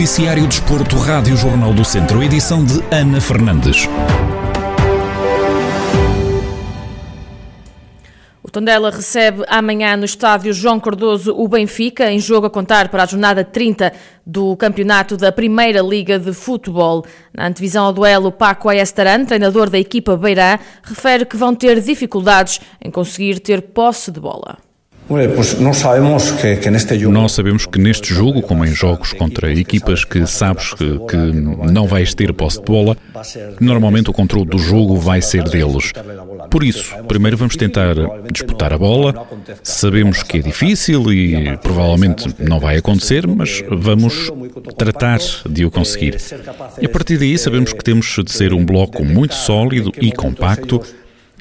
Noticiário Desporto, Rádio Jornal do Centro, edição de Ana Fernandes. O Tondela recebe amanhã no estádio João Cardoso o Benfica, em jogo a contar para a jornada 30 do campeonato da Primeira Liga de Futebol. Na antevisão ao duelo, Paco Ayestaran, treinador da equipa Beirã, refere que vão ter dificuldades em conseguir ter posse de bola. Nós sabemos que neste jogo, como em jogos contra equipas que sabes que, que não vais ter posse de bola, normalmente o controle do jogo vai ser deles. Por isso, primeiro vamos tentar disputar a bola. Sabemos que é difícil e provavelmente não vai acontecer, mas vamos tratar de o conseguir. E a partir daí sabemos que temos de ser um bloco muito sólido e compacto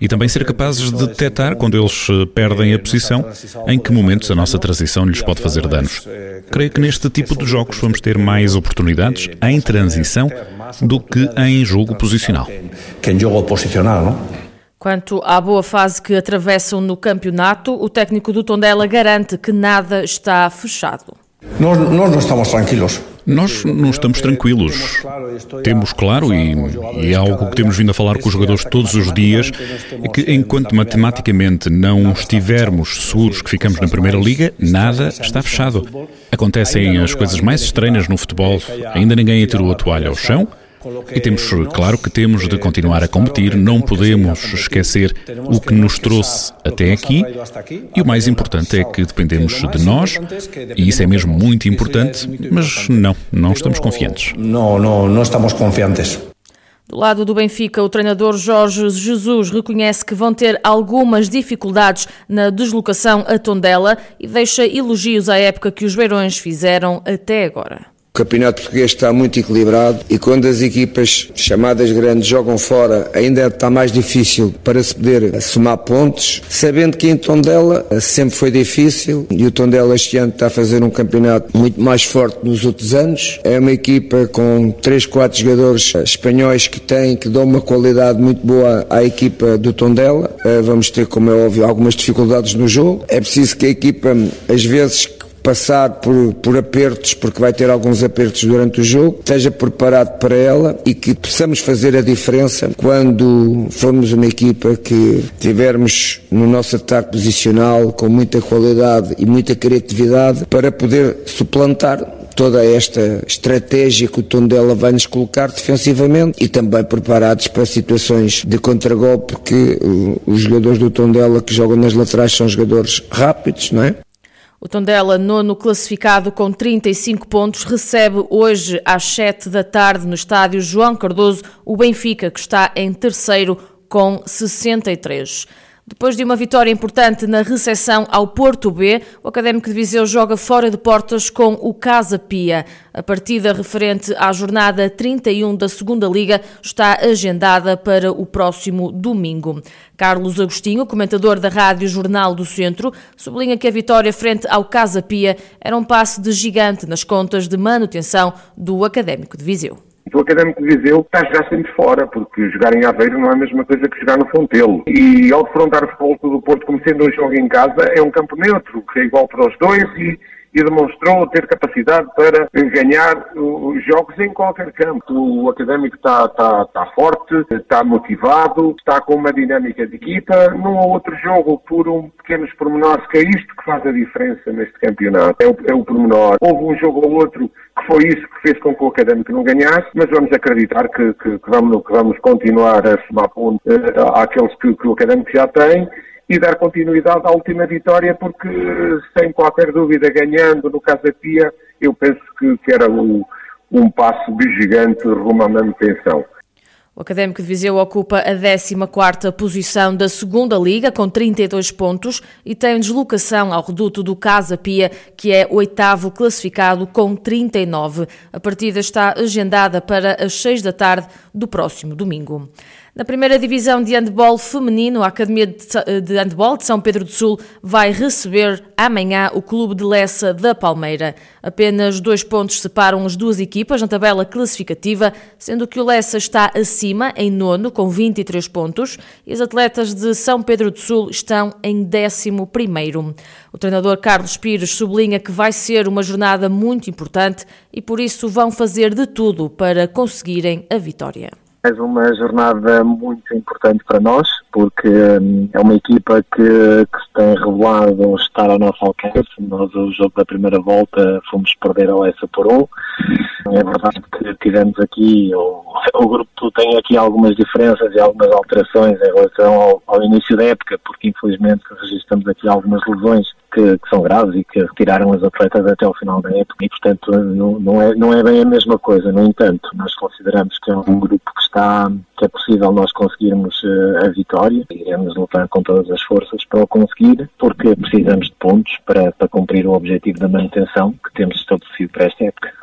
e também ser capazes de detectar quando eles eh, perdem a posição, em que momentos a nossa transição lhes pode fazer danos. Creio que neste tipo de jogos vamos ter mais oportunidades em transição do que em jogo posicional. Quanto à boa fase que atravessam no campeonato, o técnico do Tondela garante que nada está fechado. Nós, nós não estamos tranquilos. Nós não estamos tranquilos. Temos claro, e, é algo que temos vindo a falar com os jogadores todos os dias, é que enquanto matematicamente não estivermos seguros que ficamos na Primeira Liga, nada está fechado. Acontecem as coisas mais estranhas no futebol. Ainda ninguém atirou a toalha ao chão e temos, claro que temos de continuar a competir, não podemos esquecer o que nos trouxe até aqui e o mais importante é que dependemos de nós e isso é mesmo muito importante, mas não, não estamos confiantes. Não, não, não estamos confiantes. Do lado do Benfica, o treinador Jorge Jesus reconhece que vão ter algumas dificuldades na deslocação a Tondela e deixa elogios à época que os Beirões fizeram até agora. Campeonato português está muito equilibrado e quando as equipas chamadas grandes jogam fora, ainda está mais difícil para se poder somar pontos, sabendo que em Tondela sempre foi difícil e o Tondela este ano está a fazer um campeonato muito mais forte nos outros anos. É uma equipa com 3, 4 jogadores espanhóis que têm, que dão uma qualidade muito boa à equipa do Tondela. Eh, vamos ter, como é óbvio, algumas dificuldades no jogo. É preciso que a equipa, às vezes, passar por, por apertos, porque vai ter alguns apertos durante o jogo, esteja preparado para ela e que possamos fazer a diferença quando formos uma equipa que tivermos no nosso ataque posicional com muita qualidade e muita criatividade para poder suplantar toda esta estratégia que o Tondela vai nos colocar defensivamente e também preparados para situações de contragolpe, porque os jogadores do Tondela que jogam nas laterais são jogadores rápidos, não é? O Tondela, nono classificado com 35 pontos, recebe hoje às 7 da tarde no estádio João Cardoso o Benfica, que está em terceiro com 63. Depois de uma vitória importante na recepção ao Porto B, o Académico de Viseu joga fora de portas com o Casa Pia. A partida referente à jornada 31 da Segunda Liga está agendada para o próximo domingo. Carlos Agostinho, comentador da Rádio Jornal do Centro, sublinha que a vitória frente ao Casa Pia era um passo de gigante nas contas de manutenção do Académico de Viseu. O Académico de Viseu está a jogar sempre fora, porque jogar em Aveiro não é a mesma coisa que jogar no Fontelo. E ao defrontar o futebol do Porto como sendo um jogo em casa, é um campo neutro, que é igual para os dois e e demonstrou ter capacidade para ganhar os jogos em qualquer campo. O académico está, está, está forte, está motivado, está com uma dinâmica de equipa. Num ou outro jogo, por um pequenos pormenores, que é isto que faz a diferença neste campeonato. É o, é o pormenor. Houve um jogo ou outro foi isso que fez com que o académico não ganhasse, mas vamos acreditar que, que, que vamos, que vamos continuar a somar pontos uh, àqueles que, que o académico já tem e dar continuidade à última vitória, porque sem qualquer dúvida, ganhando no Casa Pia, eu penso que, que era um, um passo de gigante rumo à manutenção. O Académico de Viseu ocupa a 14ª posição da segunda Liga, com 32 pontos, e tem deslocação ao reduto do Casa Pia, que é oitavo classificado, com 39. A partida está agendada para as 6 da tarde do próximo domingo. Na primeira divisão de handball feminino, a Academia de Handball de São Pedro do Sul vai receber amanhã o Clube de Lessa da Palmeira. Apenas dois pontos separam as duas equipas na tabela classificativa, sendo que o Lessa está acima, em nono, com 23 pontos, e as atletas de São Pedro do Sul estão em décimo primeiro. O treinador Carlos Pires sublinha que vai ser uma jornada muito importante e por isso vão fazer de tudo para conseguirem a vitória. É uma jornada muito importante para nós, porque hum, é uma equipa que, que se tem revelado estar ao nosso alcance. Nós, o jogo da primeira volta, fomos perder a Lessa por um. É verdade que tivemos aqui, o, o grupo tem aqui algumas diferenças e algumas alterações em relação ao, ao início da época, porque infelizmente registramos aqui algumas lesões que, que, são graves e que retiraram as atletas até ao final da época e, portanto, não, não, é, não é bem a mesma coisa. No entanto, nós consideramos que é um grupo que está, que é possível nós conseguirmos uh, a vitória. Iremos lutar com todas as forças para o conseguir, porque precisamos de pontos para, para cumprir o objetivo da manutenção que temos estabelecido para esta época.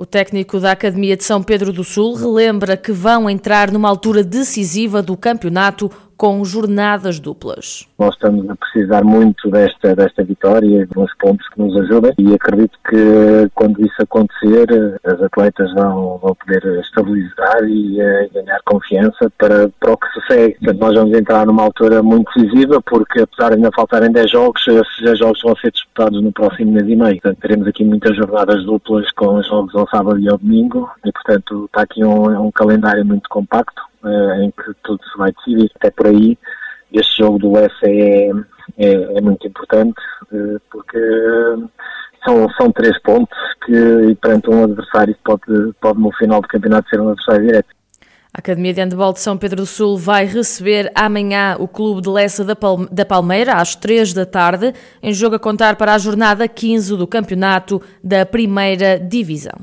O técnico da Academia de São Pedro do Sul relembra que vão entrar numa altura decisiva do campeonato com jornadas duplas. Nós estamos a precisar muito desta, desta vitória e de uns pontos que nos ajudem e acredito que quando isso acontecer as atletas vão, vão poder estabilizar e uh, ganhar confiança para, para o que se segue. Portanto, nós vamos entrar numa altura muito decisiva porque apesar de ainda faltarem 10 jogos, esses 10 jogos vão ser disputados no próximo mês e meio. Portanto, teremos aqui muitas jornadas duplas com jogos ao sábado e ao domingo e portanto está aqui um, um calendário muito compacto uh, em que tudo se vai decidir. Até por aí, este jogo do Lessa é, é, é, muito importante, uh, porque são, são três pontos que, perante um adversário, pode, pode no final do campeonato ser um adversário direto. A Academia de Handebol de São Pedro do Sul vai receber amanhã o Clube de Lessa da Palmeira, às 3 da tarde, em jogo a contar para a jornada 15 do campeonato da Primeira Divisão.